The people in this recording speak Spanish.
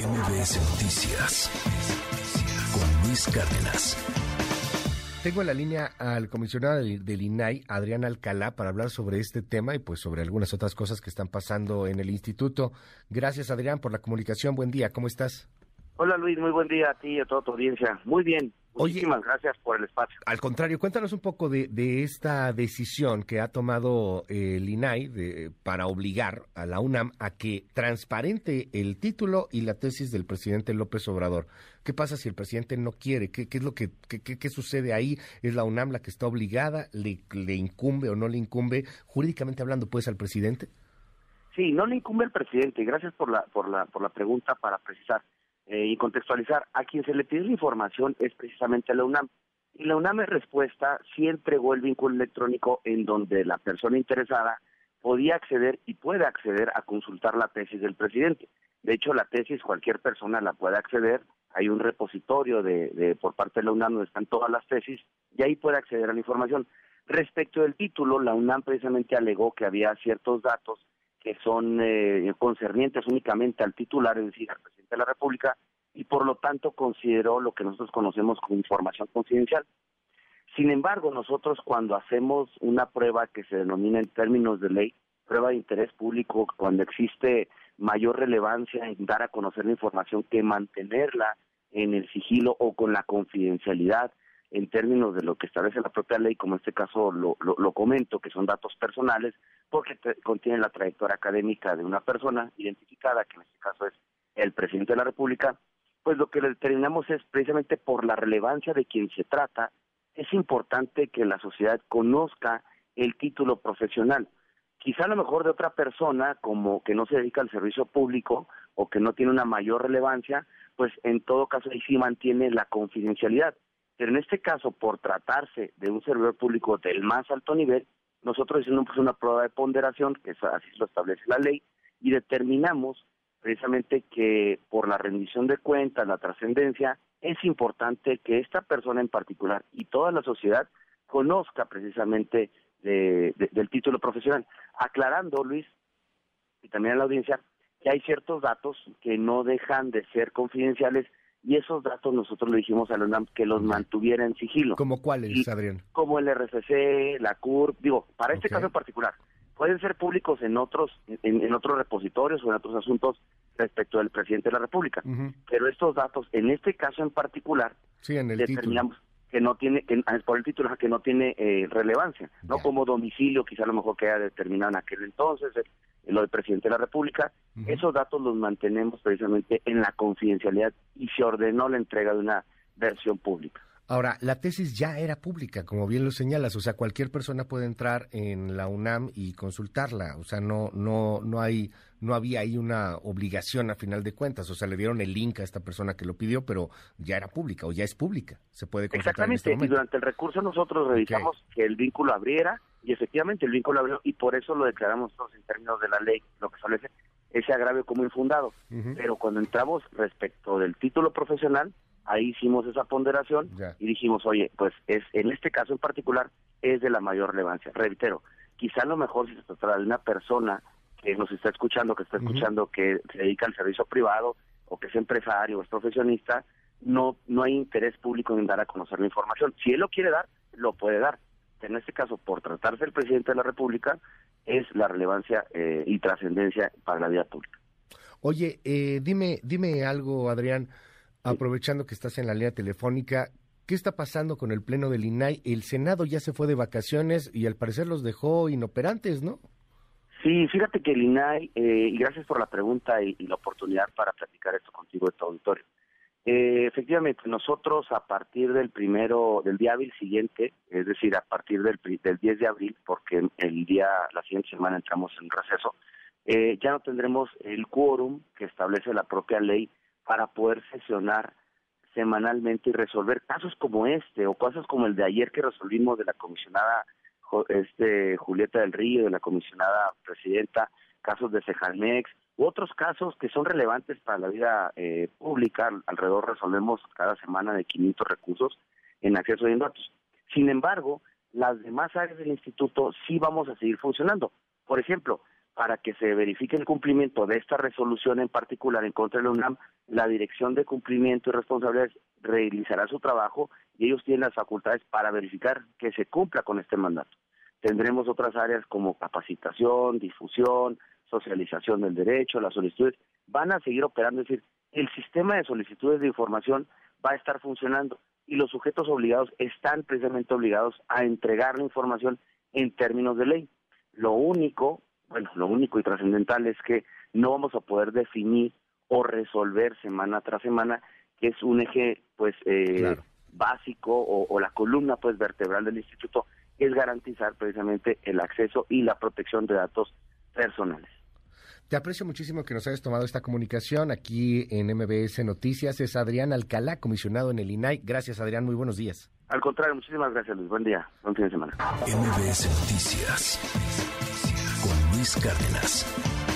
MBS Noticias con Luis Cárdenas. Tengo en la línea al comisionado del, INAI, Adrián Alcalá, para hablar sobre este tema y pues sobre algunas otras cosas que están pasando en el instituto. Gracias, Adrián, por la comunicación. Buen día, ¿cómo estás? Hola, Luis, muy buen día a ti y a toda tu audiencia. Muy bien, Muchísimas gracias por el espacio. Al contrario, cuéntanos un poco de, esta decisión que ha tomado eh, el INAI para obligar a la UNAM a que transparente el título y la tesis del presidente López Obrador. ¿Qué pasa si el presidente no quiere? ¿Qué, es lo que qué, sucede ahí? ¿Es la UNAM la que está obligada? ¿Le, ¿Le incumbe o no le incumbe? Jurídicamente hablando, pues, al presidente. Sí, no le incumbe al presidente. Gracias por la, por la, por la pregunta para precisar. Eh, y contextualizar, a quien se le pide la información es precisamente a la UNAM. Y la UNAM en respuesta sí entregó el vínculo electrónico en donde la persona interesada podía acceder y puede acceder a consultar la tesis del presidente. De hecho, la tesis cualquier persona la puede acceder. Hay un repositorio de, por parte de la UNAM donde están todas las tesis y ahí puede acceder a la información. Respecto del título, la UNAM precisamente alegó que había ciertos datos que son eh, concernientes únicamente al titular, es decir, al presidente de la República, y por lo tanto consideró lo que nosotros conocemos como información confidencial. Sin embargo, nosotros cuando hacemos una prueba que se denomina en términos de ley, prueba de interés público, cuando existe mayor relevancia en dar a conocer la información que mantenerla en el sigilo o con la confidencialidad en términos de lo que establece la propia ley, como en este caso lo, lo, comento, que son datos personales, porque contienen la trayectoria académica de una persona identificada, que en este caso es el presidente de la República, pues lo que determinamos es precisamente por la relevancia de quien se trata, es importante que la sociedad conozca el título profesional. Quizá a lo mejor de otra persona, como que no se dedica al servicio público o que no tiene una mayor relevancia, pues en todo caso ahí sí mantiene la confidencialidad. Pero en este caso, por tratarse de un servidor público del más alto nivel, nosotros hicimos pues, una prueba de ponderación, que así lo establece la ley, y determinamos precisamente que por la rendición de cuentas, la trascendencia, es importante que esta persona en particular y toda la sociedad conozca precisamente del título profesional. Aclarando, Luis, y también a la audiencia, que hay ciertos datos que no dejan de ser confidenciales y esos datos nosotros le dijimos a la UNAM que los mantuviera en sigilo. ¿Como cuáles, Adrián? Como el RFC, la CUR, digo, para este caso en particular, pueden ser públicos en otros en, otros repositorios o en otros asuntos respecto del presidente de la República, pero estos datos, en este caso en particular, sí, en el determinamos que no tiene, que, ah, por el título, que no tiene eh, relevancia, no como domicilio, quizá a lo mejor queda determinado en aquel entonces, lo del presidente de la República, esos datos los mantenemos precisamente en la confidencialidad y se ordenó la entrega de una versión pública. Ahora, la tesis ya era pública, como bien lo señalas, o sea, cualquier persona puede entrar en la UNAM y consultarla, o sea, no no no hay no había ahí una obligación a final de cuentas, o sea, le dieron el link a esta persona que lo pidió, pero ya era pública o ya es pública, se puede consultar Exactamente, este y durante el recurso nosotros revisamos que el vínculo abriera y efectivamente el vínculo abrió y por eso lo declaramos todos en términos de la ley, lo que establece ese agravio como infundado. Pero cuando entramos respecto del título profesional, ahí hicimos esa ponderación y dijimos, oye, pues es en este caso en particular es de la mayor relevancia. Reitero, quizá lo mejor si se trata de una persona que nos está escuchando, que está escuchando, que se dedica al servicio privado o que es empresario o es profesionista, no, no hay interés público en dar a conocer la información. Si él lo quiere dar, lo puede dar. En este caso, por tratarse del presidente de la República, es la relevancia eh, y trascendencia para la vida pública. Oye, eh, dime, dime algo, Adrián, aprovechando que estás en la línea telefónica, ¿qué está pasando con el pleno del INAI? El Senado ya se fue de vacaciones y al parecer los dejó inoperantes, ¿no? Sí, fíjate que el INAI, eh, y gracias por la pregunta y, la oportunidad para platicar esto contigo de tu auditorio. Eh, efectivamente, nosotros a partir del primero, del día hábil siguiente, es decir, a partir del, del 10 de abril, porque el día, la siguiente semana entramos en receso, eh, ya no tendremos el quórum que establece la propia ley para poder sesionar semanalmente y resolver casos como este o casos como el de ayer que resolvimos de la comisionada este Julieta del Río, de la comisionada presidenta, casos de Cejalmex, otros casos que son relevantes para la vida eh, pública, alrededor resolvemos cada semana de 500 recursos en acceso a datos. Sin embargo, las demás áreas del instituto sí vamos a seguir funcionando. Por ejemplo, para que se verifique el cumplimiento de esta resolución en particular en contra de la UNAM, la Dirección de Cumplimiento y Responsabilidades realizará su trabajo y ellos tienen las facultades para verificar que se cumpla con este mandato. Tendremos otras áreas como capacitación, difusión, socialización del derecho, las solicitudes, van a seguir operando, es decir, el sistema de solicitudes de información va a estar funcionando y los sujetos obligados están precisamente obligados a entregar la información en términos de ley. Lo único bueno, lo único y trascendental es que no vamos a poder definir o resolver semana tras semana, que es un eje, pues, eh, básico o, la columna, pues, vertebral del instituto, es garantizar precisamente el acceso y la protección de datos personales. Te aprecio muchísimo que nos hayas tomado esta comunicación aquí en MBS Noticias. Es Adrián Alcalá, comisionado en el INAI. Gracias, Adrián. Muy buenos días. Al contrario, muchísimas gracias, Luis. Buen día. Buen fin de semana. MBS Noticias. Luis Cárdenas.